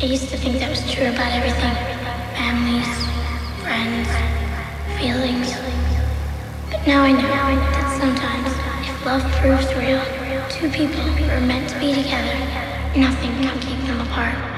I used to think that was true about everything families, friends, feelings. But now I know that sometimes, if love proves real, two people who are meant to be together, nothing can keep them apart.